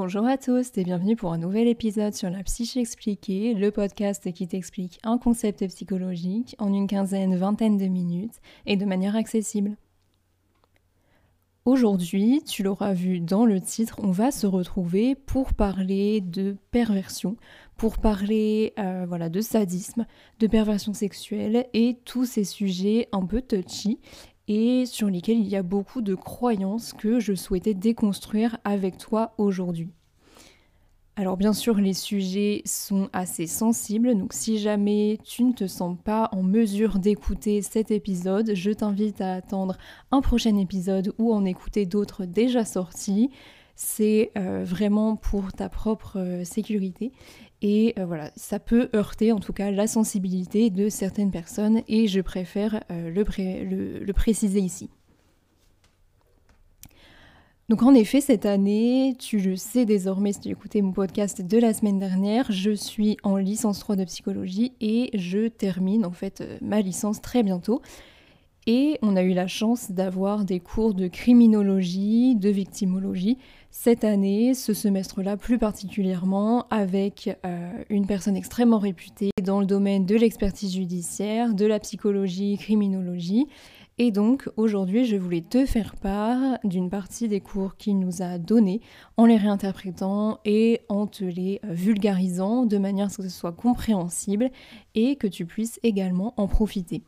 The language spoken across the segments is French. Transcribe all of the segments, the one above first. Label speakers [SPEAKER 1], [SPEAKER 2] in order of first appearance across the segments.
[SPEAKER 1] Bonjour à tous et bienvenue pour un nouvel épisode sur la psyché expliquée, le podcast qui t'explique un concept psychologique en une quinzaine, vingtaine de minutes et de manière accessible. Aujourd'hui, tu l'auras vu dans le titre, on va se retrouver pour parler de perversion, pour parler euh, voilà, de sadisme, de perversion sexuelle et tous ces sujets un peu touchy et sur lesquels il y a beaucoup de croyances que je souhaitais déconstruire avec toi aujourd'hui. Alors bien sûr, les sujets sont assez sensibles, donc si jamais tu ne te sens pas en mesure d'écouter cet épisode, je t'invite à attendre un prochain épisode ou en écouter d'autres déjà sortis. C'est euh, vraiment pour ta propre euh, sécurité. Et euh, voilà, ça peut heurter en tout cas la sensibilité de certaines personnes et je préfère euh, le, préciser ici. Donc en effet, cette année, tu le sais désormais si tu écoutais mon podcast de la semaine dernière, je suis en licence 3 de psychologie et je termine en fait euh, ma licence très bientôt. Et on a eu la chance d'avoir des cours de criminologie, de victimologie cette année, ce semestre-là plus particulièrement, avec euh, une personne extrêmement réputée dans le domaine de l'expertise judiciaire, de la psychologie, criminologie. Et donc aujourd'hui, je voulais te faire part d'une partie des cours qu'il nous a donnés en les réinterprétant et en te les vulgarisant de manière à ce que ce soit compréhensible et que tu puisses également en profiter.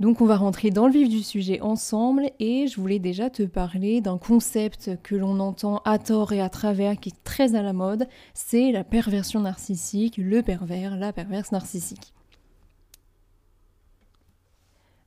[SPEAKER 1] Donc on va rentrer dans le vif du sujet ensemble et je voulais déjà te parler d'un concept que l'on entend à tort et à travers qui est très à la mode, c'est la perversion narcissique, le pervers, la perverse narcissique.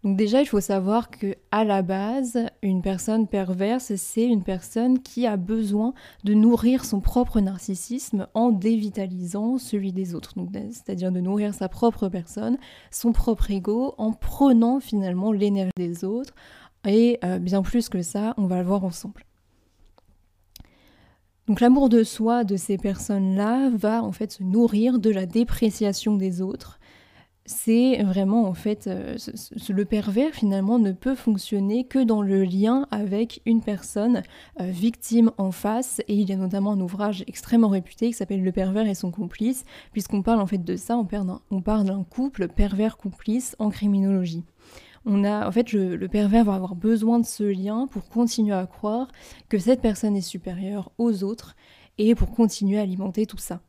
[SPEAKER 1] Donc déjà, il faut savoir que à la base, une personne perverse, c'est une personne qui a besoin de nourrir son propre narcissisme en dévitalisant celui des autres. c'est-à-dire de nourrir sa propre personne, son propre ego, en prenant finalement l'énergie des autres. Et euh, bien plus que ça, on va le voir ensemble. Donc l'amour de soi de ces personnes-là va en fait se nourrir de la dépréciation des autres c'est vraiment en fait euh, le pervers finalement ne peut fonctionner que dans le lien avec une personne euh, victime en face et il y a notamment un ouvrage extrêmement réputé qui s'appelle Le pervers et son complice puisqu'on parle en fait de ça on, parle d'un couple pervers complice en criminologie. On a, en fait, le pervers va avoir besoin de ce lien pour continuer à croire que cette personne est supérieure aux autres et pour continuer à alimenter tout ça.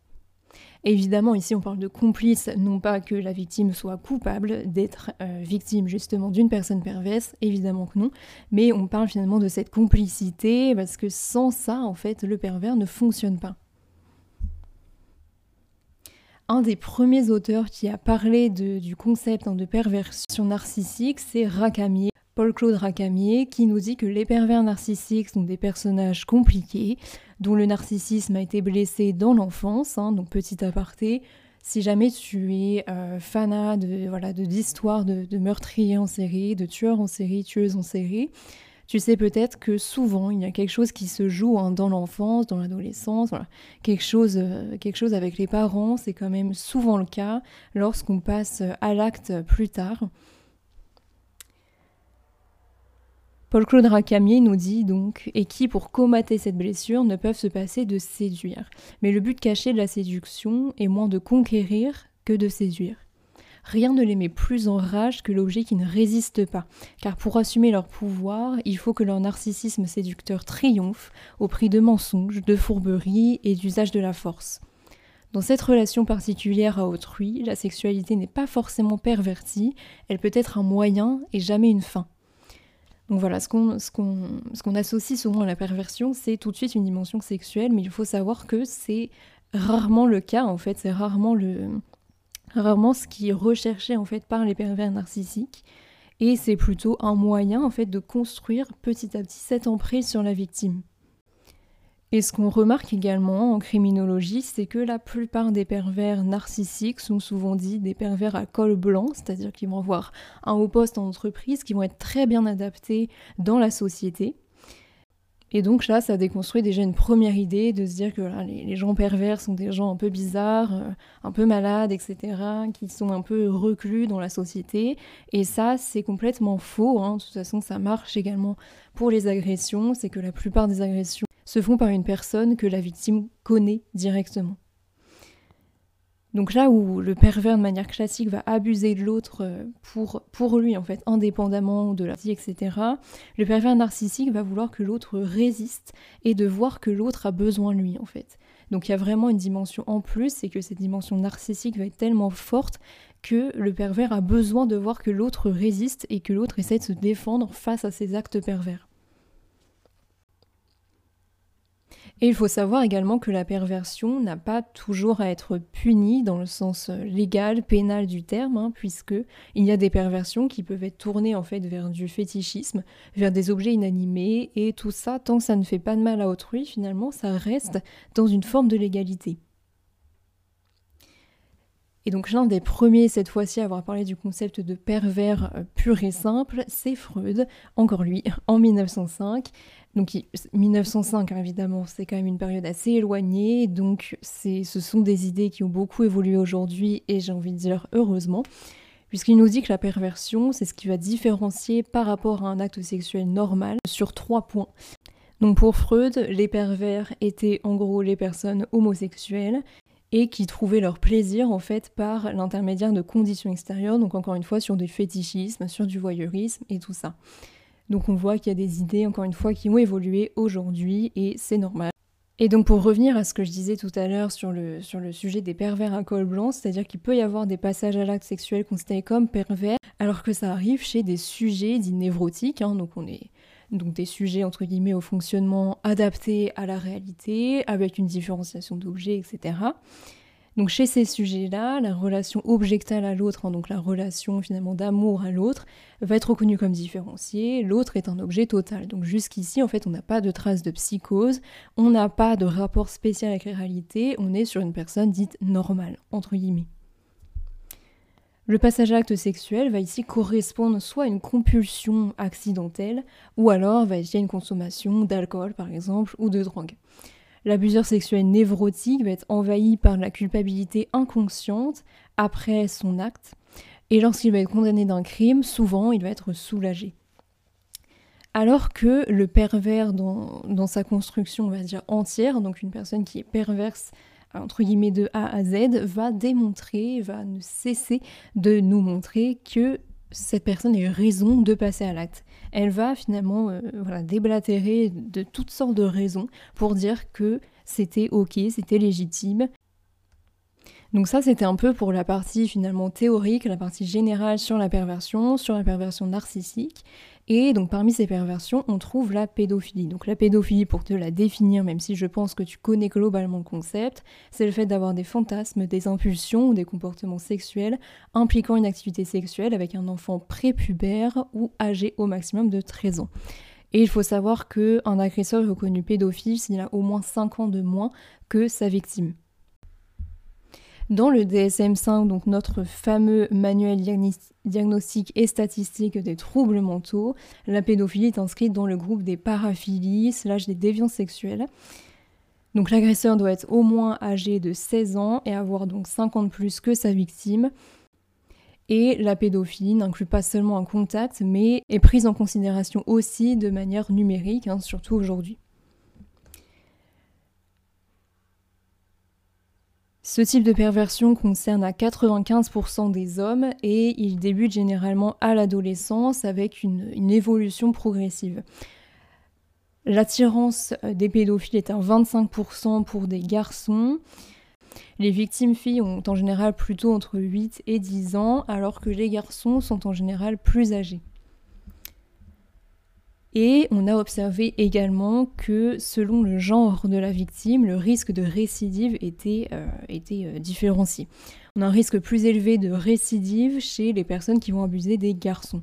[SPEAKER 1] Évidemment, ici on parle de complice, non pas que la victime soit coupable d'être euh, victime justement d'une personne perverse, évidemment que non, mais on parle finalement de cette complicité parce que sans ça, en fait, le pervers ne fonctionne pas. Un des premiers auteurs qui a parlé du concept hein, de perversion narcissique, c'est Racamier. Paul-Claude Racamier, qui nous dit que les pervers narcissiques sont des personnages compliqués, dont le narcissisme a été blessé dans l'enfance, hein, donc petit aparté. Si jamais tu es euh, fanat de voilà d'histoires de, meurtriers en série, de tueurs en série, tueuses en série, tu sais peut-être que souvent il y a quelque chose qui se joue hein, dans l'enfance, dans l'adolescence, quelque chose, euh, quelque chose avec les parents, c'est quand même souvent le cas lorsqu'on passe à l'acte plus tard. Paul-Claude Racamier nous dit donc et qui, pour commater cette blessure, ne peuvent se passer de séduire? Mais le but caché de la séduction est moins de conquérir que de séduire. Rien ne les met plus en rage que l'objet qui ne résiste pas, car pour assumer leur pouvoir, il faut que leur narcissisme séducteur triomphe au prix de mensonges, de fourberies et d'usage de la force. Dans cette relation particulière à autrui, la sexualité n'est pas forcément pervertie, elle peut être un moyen et jamais une fin. Donc voilà, ce qu'on associe souvent à la perversion, c'est tout de suite une dimension sexuelle, mais il faut savoir que c'est rarement le cas en fait, c'est rarement rarement ce qui est recherché en fait par les pervers narcissiques et c'est plutôt un moyen en fait de construire petit à petit cette emprise sur la victime. Et ce qu'on remarque également en criminologie, c'est que la plupart des pervers narcissiques sont souvent dits des pervers à col blanc, c'est-à-dire qu'ils vont avoir un haut poste en entreprise, qui vont être très bien adaptés dans la société. Et donc là, ça déconstruit déjà une première idée de se dire que les, gens pervers sont des gens un peu bizarres, euh, un peu malades, etc., qui sont un peu reclus dans la société. Et ça, c'est complètement faux. Hein. De toute façon, ça marche également pour les agressions. C'est que la plupart des agressions se font par une personne que la victime connaît directement. Donc là où le pervers de manière classique va abuser de l'autre euh, pour, lui en fait, indépendamment de la vie, etc., le pervers narcissique va vouloir que l'autre résiste et de voir que l'autre a besoin de lui en fait. Donc il y a vraiment une dimension en plus, c'est que cette dimension narcissique va être tellement forte que le pervers a besoin de voir que l'autre résiste et que l'autre essaie de se défendre face à ses actes pervers. Et il faut savoir également que la perversion n'a pas toujours à être punie dans le sens euh, légal, pénal du terme, hein, puisque il y a des perversions qui peuvent être tournées en fait vers du fétichisme, vers des objets inanimés, et tout ça, tant que ça ne fait pas de mal à autrui, finalement, ça reste dans une forme de légalité. Et donc l'un des premiers cette fois-ci à avoir parlé du concept de pervers euh, pur et simple, c'est Freud, encore lui, en 1905. Donc 1905 hein, évidemment, c'est quand même une période assez éloignée, donc ce sont des idées qui ont beaucoup évolué aujourd'hui et j'ai envie de dire heureusement, puisqu'il nous dit que la perversion, c'est ce qui va différencier par rapport à un acte sexuel normal sur trois points. Donc pour Freud, les pervers étaient en gros les personnes homosexuelles et qui trouvaient leur plaisir en fait par l'intermédiaire de conditions extérieures, donc encore une fois sur du fétichisme, sur du voyeurisme et tout ça. Donc on voit qu'il y a des idées encore une fois qui ont évolué aujourd'hui et c'est normal. Et donc pour revenir à ce que je disais tout à l'heure sur le, sujet des pervers à col blanc, c'est-à-dire qu'il peut y avoir des passages à l'acte sexuel considérés comme pervers, alors que ça arrive chez des sujets dits névrotiques, hein, donc on est donc des sujets entre guillemets au fonctionnement adapté à la réalité, avec une différenciation d'objets, etc. Donc chez ces sujets-là, la relation objectale à l'autre, hein, donc la relation finalement d'amour à l'autre, va être reconnue comme différenciée. L'autre est un objet total. Donc jusqu'ici, en fait, on n'a pas de traces de psychose, on n'a pas de rapport spécial avec la réalité, on est sur une personne dite normale, entre guillemets. Le passage à l'acte sexuel va ici correspondre soit à une compulsion accidentelle, ou alors va être une consommation d'alcool par exemple, ou de drogue. L'abuseur sexuel névrotique va être envahi par la culpabilité inconsciente après son acte, et lorsqu'il va être condamné d'un crime, souvent il va être soulagé. Alors que le pervers dans, sa construction, on va dire entière, donc une personne qui est perverse entre guillemets de A à Z, va démontrer, va ne cesser de nous montrer que cette personne a eu raison de passer à l'acte. Elle va finalement euh, déblatérer de toutes sortes de raisons pour dire que c'était ok, c'était légitime. Donc ça c'était un peu pour la partie finalement théorique, la partie générale sur la perversion, sur la perversion narcissique. Et donc parmi ces perversions, on trouve la pédophilie. Donc la pédophilie, pour te la définir, même si je pense que tu connais globalement le concept, c'est le fait d'avoir des fantasmes, des impulsions ou des comportements sexuels impliquant une activité sexuelle avec un enfant prépubère ou âgé au maximum de 13 ans. Et il faut savoir qu'un agresseur est reconnu pédophile s'il a au moins 5 ans de moins que sa victime. Dans le DSM5, donc notre fameux manuel diagnostique et statistique des troubles mentaux, la pédophilie est inscrite dans le groupe des paraphilies slash des déviances sexuelles. Donc l'agresseur doit être au moins âgé de 16 ans et avoir donc 50 plus que sa victime. Et la pédophilie n'inclut pas seulement un contact, mais est prise en considération aussi de manière numérique, hein, surtout aujourd'hui. Ce type de perversion concerne à 95% des hommes et il débute généralement à l'adolescence avec une, évolution progressive. L'attirance des pédophiles est à 25% pour des garçons. Les victimes filles ont en général plutôt entre 8 et 10 ans, alors que les garçons sont en général plus âgés. Et on a observé également que selon le genre de la victime, le risque de récidive était, euh, euh, différencié. On a un risque plus élevé de récidive chez les personnes qui vont abuser des garçons.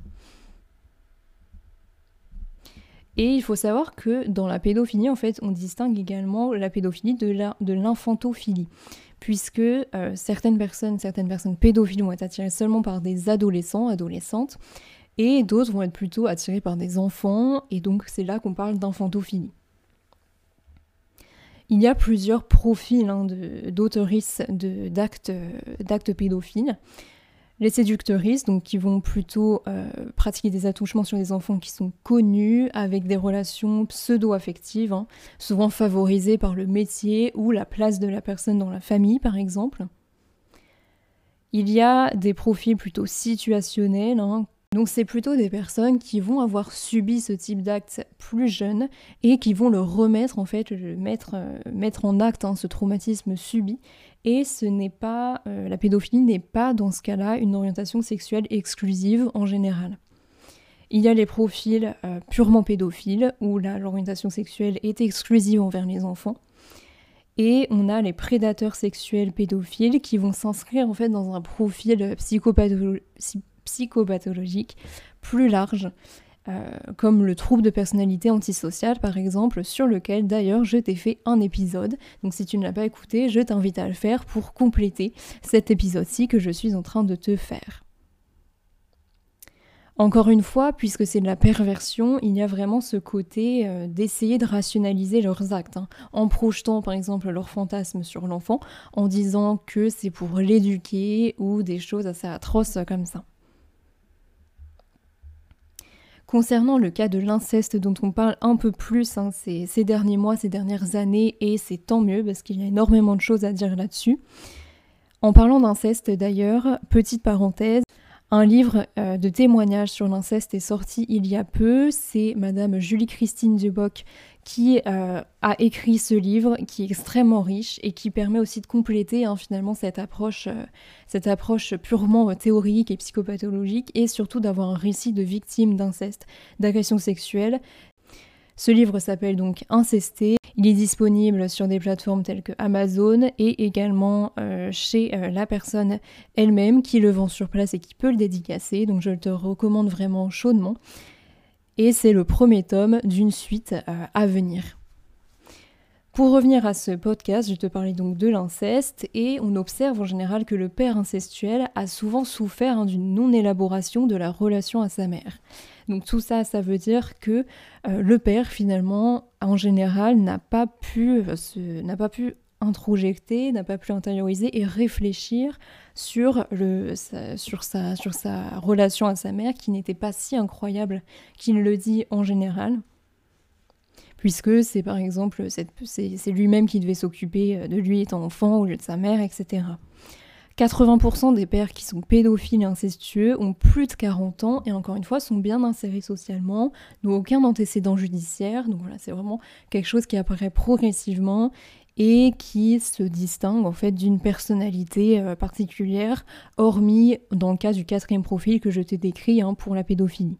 [SPEAKER 1] Et il faut savoir que dans la pédophilie, en fait, on distingue également la pédophilie de l'infantophilie. puisque euh, certaines personnes, certaines personnes pédophiles vont être attirées seulement par des adolescents, adolescentes, et d'autres vont être plutôt attirés par des enfants, et donc c'est là qu'on parle d'infantophilie. Il y a plusieurs profils hein, d'actes pédophiles. Les séductrices, donc qui vont plutôt euh, pratiquer des attouchements sur des enfants qui sont connus, avec des relations pseudo-affectives, hein, souvent favorisées par le métier ou la place de la personne dans la famille, par exemple. Il y a des profils plutôt situationnels, hein, donc c'est plutôt des personnes qui vont avoir subi ce type d'acte plus jeunes et qui vont le remettre en fait, le mettre, euh, mettre en acte hein, ce traumatisme subi. Et ce n'est pas euh, la pédophilie n'est pas dans ce cas-là une orientation sexuelle exclusive en général. Il y a les profils euh, purement pédophiles où l'orientation sexuelle est exclusive envers les enfants. Et on a les prédateurs sexuels pédophiles qui vont s'inscrire en fait dans un profil psychopathologique psychopathologiques plus larges, euh, comme le trouble de personnalité antisociale par exemple, sur lequel d'ailleurs je t'ai fait un épisode. Donc si tu ne l'as pas écouté, je t'invite à le faire pour compléter cet épisode-ci que je suis en train de te faire. Encore une fois, puisque c'est de la perversion, il y a vraiment ce côté euh, d'essayer de rationaliser leurs actes, hein, en projetant par exemple leurs fantasmes sur l'enfant, en disant que c'est pour l'éduquer ou des choses assez atroces comme ça. Concernant le cas de l'inceste dont on parle un peu plus hein, ces, derniers mois, ces dernières années, et c'est tant mieux parce qu'il y a énormément de choses à dire là-dessus. En parlant d'inceste d'ailleurs, petite parenthèse, un livre euh, de témoignages sur l'inceste est sorti il y a peu. C'est Madame Julie-Christine Duboc qui euh, a écrit ce livre, qui est extrêmement riche et qui permet aussi de compléter hein, finalement cette approche, euh, cette approche purement théorique et psychopathologique, et surtout d'avoir un récit de victimes d'inceste, d'agression sexuelle, ce livre s'appelle donc Incesté. Il est disponible sur des plateformes telles que Amazon et également euh, chez euh, la personne elle-même qui le vend sur place et qui peut le dédicacer. Donc je te recommande vraiment chaudement. Et c'est le premier tome d'une suite euh, à venir. Pour revenir à ce podcast, je te parlais donc de l'inceste et on observe en général que le père incestuel a souvent souffert hein, d'une non-élaboration de la relation à sa mère. Donc tout ça, ça veut dire que euh, le père finalement, en général, n'a pas pu euh, n'a pas pu introjecter, n'a pas pu intérioriser et réfléchir sur, sa relation à sa mère qui n'était pas si incroyable qu'il le dit en général puisque c'est par exemple c'est lui-même qui devait s'occuper euh, de lui étant enfant au lieu de sa mère, etc. 80% des pères qui sont pédophiles et incestueux ont plus de 40 ans et encore une fois sont bien insérés socialement, n'ont aucun antécédent judiciaire. Donc voilà, c'est vraiment quelque chose qui apparaît progressivement et qui se distingue en fait d'une personnalité euh, particulière, hormis dans le cas du quatrième profil que je t'ai décrit hein, pour la pédophilie.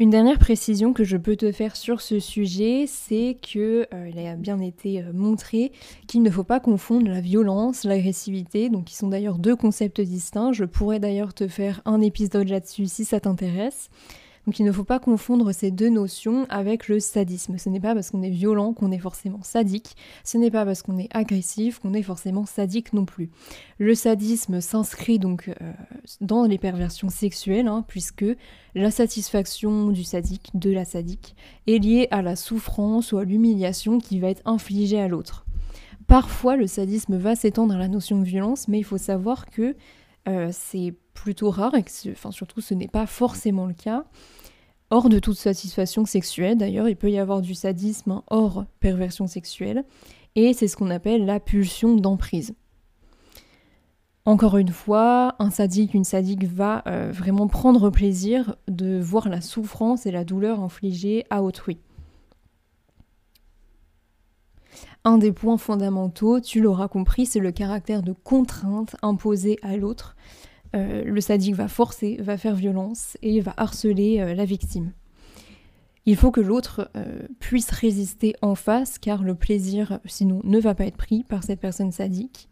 [SPEAKER 1] Une dernière précision que je peux te faire sur ce sujet, c'est que euh, a bien été euh, montré qu'il ne faut pas confondre la violence, l'agressivité, donc qui sont d'ailleurs deux concepts distincts. Je pourrais d'ailleurs te faire un épisode là-dessus si ça t'intéresse. Donc il ne faut pas confondre ces deux notions avec le sadisme. Ce n'est pas parce qu'on est violent qu'on est forcément sadique, ce n'est pas parce qu'on est agressif qu'on est forcément sadique non plus. Le sadisme s'inscrit donc euh, dans les perversions sexuelles, hein, puisque la satisfaction du sadique, de la sadique, est liée à la souffrance ou à l'humiliation qui va être infligée à l'autre. Parfois, le sadisme va s'étendre à la notion de violence, mais il faut savoir que euh, c'est plutôt rare et surtout ce n'est pas forcément le cas. Hors de toute satisfaction sexuelle, d'ailleurs, il peut y avoir du sadisme hors perversion sexuelle, et c'est ce qu'on appelle la pulsion d'emprise. Encore une fois, un sadique, une sadique va euh, vraiment prendre plaisir de voir la souffrance et la douleur infligée à autrui. Un des points fondamentaux, tu l'auras compris, c'est le caractère de contrainte imposée à l'autre. Euh, le sadique va forcer, va faire violence et va harceler euh, la victime. Il faut que l'autre euh, puisse résister en face car le plaisir sinon ne va pas être pris par cette personne sadique.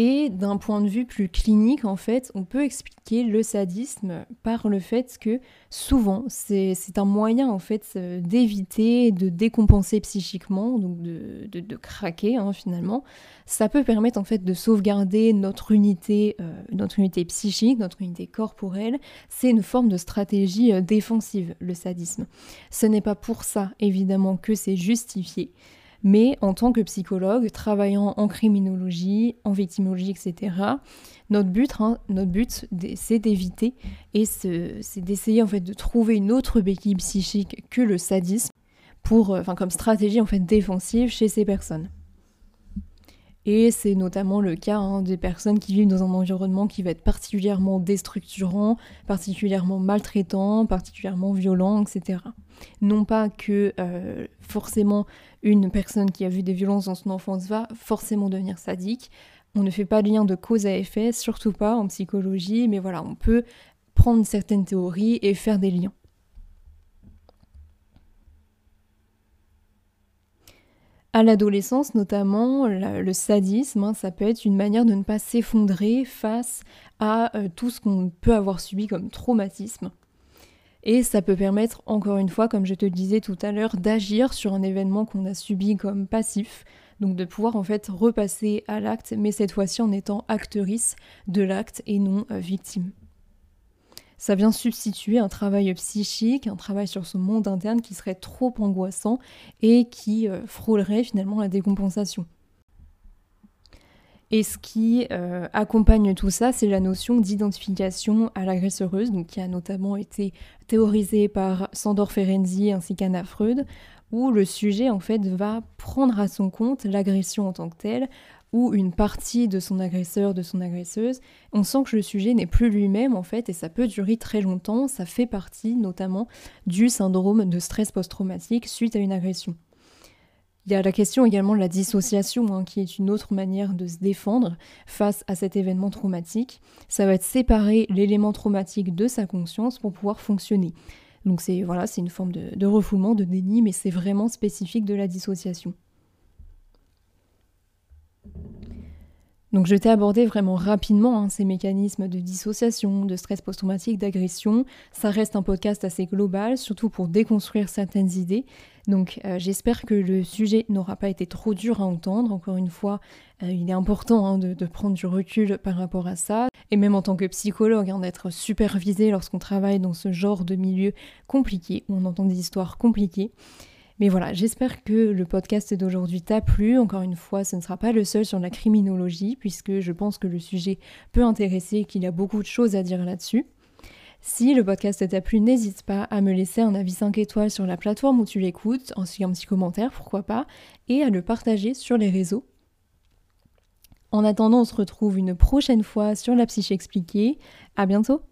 [SPEAKER 1] Et d'un point de vue plus clinique, en fait, on peut expliquer le sadisme par le fait que souvent, c'est un moyen, en fait, d'éviter de décompenser psychiquement, donc de, de, craquer, hein, finalement. Ça peut permettre, en fait, de sauvegarder notre unité, euh, notre unité psychique, notre unité corporelle. C'est une forme de stratégie euh, défensive, le sadisme. Ce n'est pas pour ça, évidemment, que c'est justifié. Mais en tant que psychologue, travaillant en criminologie, en victimologie, etc., notre but, hein, notre but c'est d'éviter et c'est d'essayer en fait de trouver une autre béquille psychique que le sadisme pour, euh, enfin, comme stratégie en fait défensive chez ces personnes. Et c'est notamment le cas hein, des personnes qui vivent dans un environnement qui va être particulièrement déstructurant, particulièrement maltraitant, particulièrement violent, etc. Non pas que euh, forcément une personne qui a vu des violences dans son enfance va forcément devenir sadique. On ne fait pas de lien de cause à effet, surtout pas en psychologie, mais voilà, on peut prendre certaines théories et faire des liens. À l'adolescence notamment, le sadisme, hein, ça peut être une manière de ne pas s'effondrer face à euh, tout ce qu'on peut avoir subi comme traumatisme. Et ça peut permettre, encore une fois, comme je te le disais tout à l'heure, d'agir sur un événement qu'on a subi comme passif, donc de pouvoir en fait repasser à l'acte, mais cette fois-ci en étant actrice de l'acte et non euh, victime ça vient substituer un travail psychique, un travail sur son monde interne qui serait trop angoissant et qui euh, frôlerait finalement la décompensation. Et ce qui euh, accompagne tout ça, c'est la notion d'identification à l'agresseuse, donc qui a notamment été théorisée par Sandor Ferenczi ainsi qu'Anna Freud, où le sujet en fait va prendre à son compte l'agression en tant que telle, ou une partie de son agresseur, de son agresseuse, on sent que le sujet n'est plus lui-même en fait et ça peut durer très longtemps, ça fait partie notamment du syndrome de stress post-traumatique suite à une agression. Il y a la question également de la dissociation, hein, qui est une autre manière de se défendre face à cet événement traumatique. Ça va être séparer l'élément traumatique de sa conscience pour pouvoir fonctionner. Donc c'est voilà, c'est une forme de, de refoulement, de déni, mais c'est vraiment spécifique de la dissociation. Donc je t'ai abordé vraiment rapidement hein, ces mécanismes de dissociation, de stress post-traumatique, d'agression. Ça reste un podcast assez global, surtout pour déconstruire certaines idées. Donc euh, j'espère que le sujet n'aura pas été trop dur à entendre. Encore une fois, euh, il est important hein, de, prendre du recul par rapport à ça. Et même en tant que psychologue, hein, d'être supervisé lorsqu'on travaille dans ce genre de milieu compliqué, où on entend des histoires compliquées. Mais voilà, j'espère que le podcast d'aujourd'hui t'a plu. Encore une fois, ce ne sera pas le seul sur la criminologie, puisque je pense que le sujet peut intéresser et qu'il y a beaucoup de choses à dire là-dessus. Si le podcast t'a plu, n'hésite pas à me laisser un avis 5 étoiles sur la plateforme où tu l'écoutes, ainsi qu'un petit commentaire, pourquoi pas, et à le partager sur les réseaux. En attendant, on se retrouve une prochaine fois sur la psyché expliquée. À bientôt!